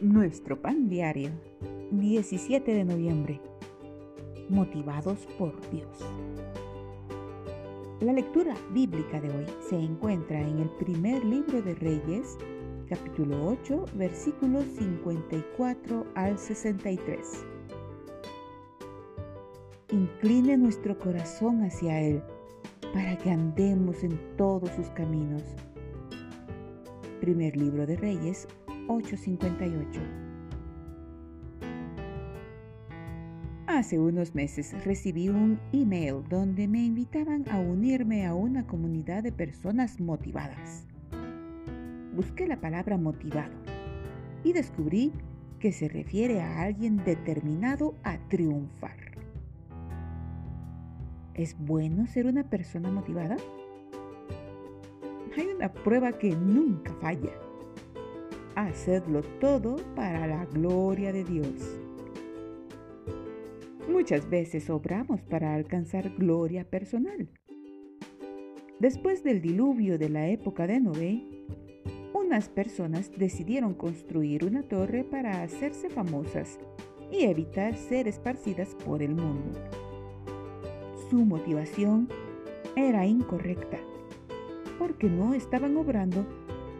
Nuestro pan diario, 17 de noviembre. Motivados por Dios. La lectura bíblica de hoy se encuentra en el primer libro de Reyes, capítulo 8, versículos 54 al 63. Incline nuestro corazón hacia Él para que andemos en todos sus caminos. Primer libro de Reyes 858. Hace unos meses recibí un email donde me invitaban a unirme a una comunidad de personas motivadas. Busqué la palabra motivado y descubrí que se refiere a alguien determinado a triunfar. ¿Es bueno ser una persona motivada? Hay una prueba que nunca falla hacedlo todo para la gloria de Dios. Muchas veces obramos para alcanzar gloria personal. Después del diluvio de la época de Noé, unas personas decidieron construir una torre para hacerse famosas y evitar ser esparcidas por el mundo. Su motivación era incorrecta, porque no estaban obrando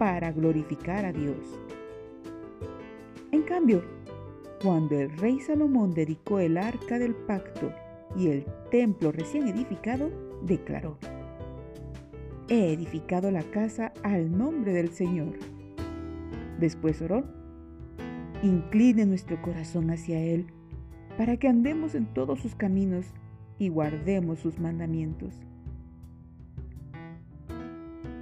para glorificar a Dios. En cambio, cuando el rey Salomón dedicó el arca del pacto y el templo recién edificado, declaró, He edificado la casa al nombre del Señor. Después oró, Incline nuestro corazón hacia Él, para que andemos en todos sus caminos y guardemos sus mandamientos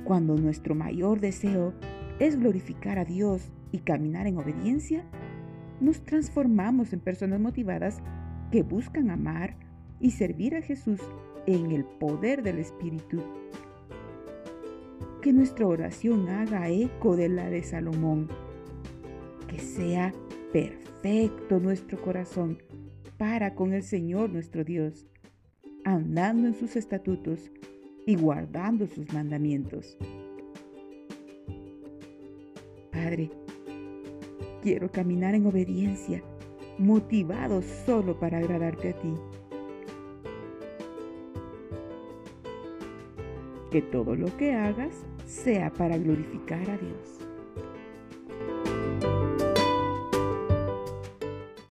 cuando nuestro mayor deseo es glorificar a Dios y caminar en obediencia, nos transformamos en personas motivadas que buscan amar y servir a Jesús en el poder del Espíritu. Que nuestra oración haga eco de la de Salomón. Que sea perfecto nuestro corazón para con el Señor nuestro Dios, andando en sus estatutos y guardando sus mandamientos. Padre, quiero caminar en obediencia, motivado solo para agradarte a ti. Que todo lo que hagas sea para glorificar a Dios.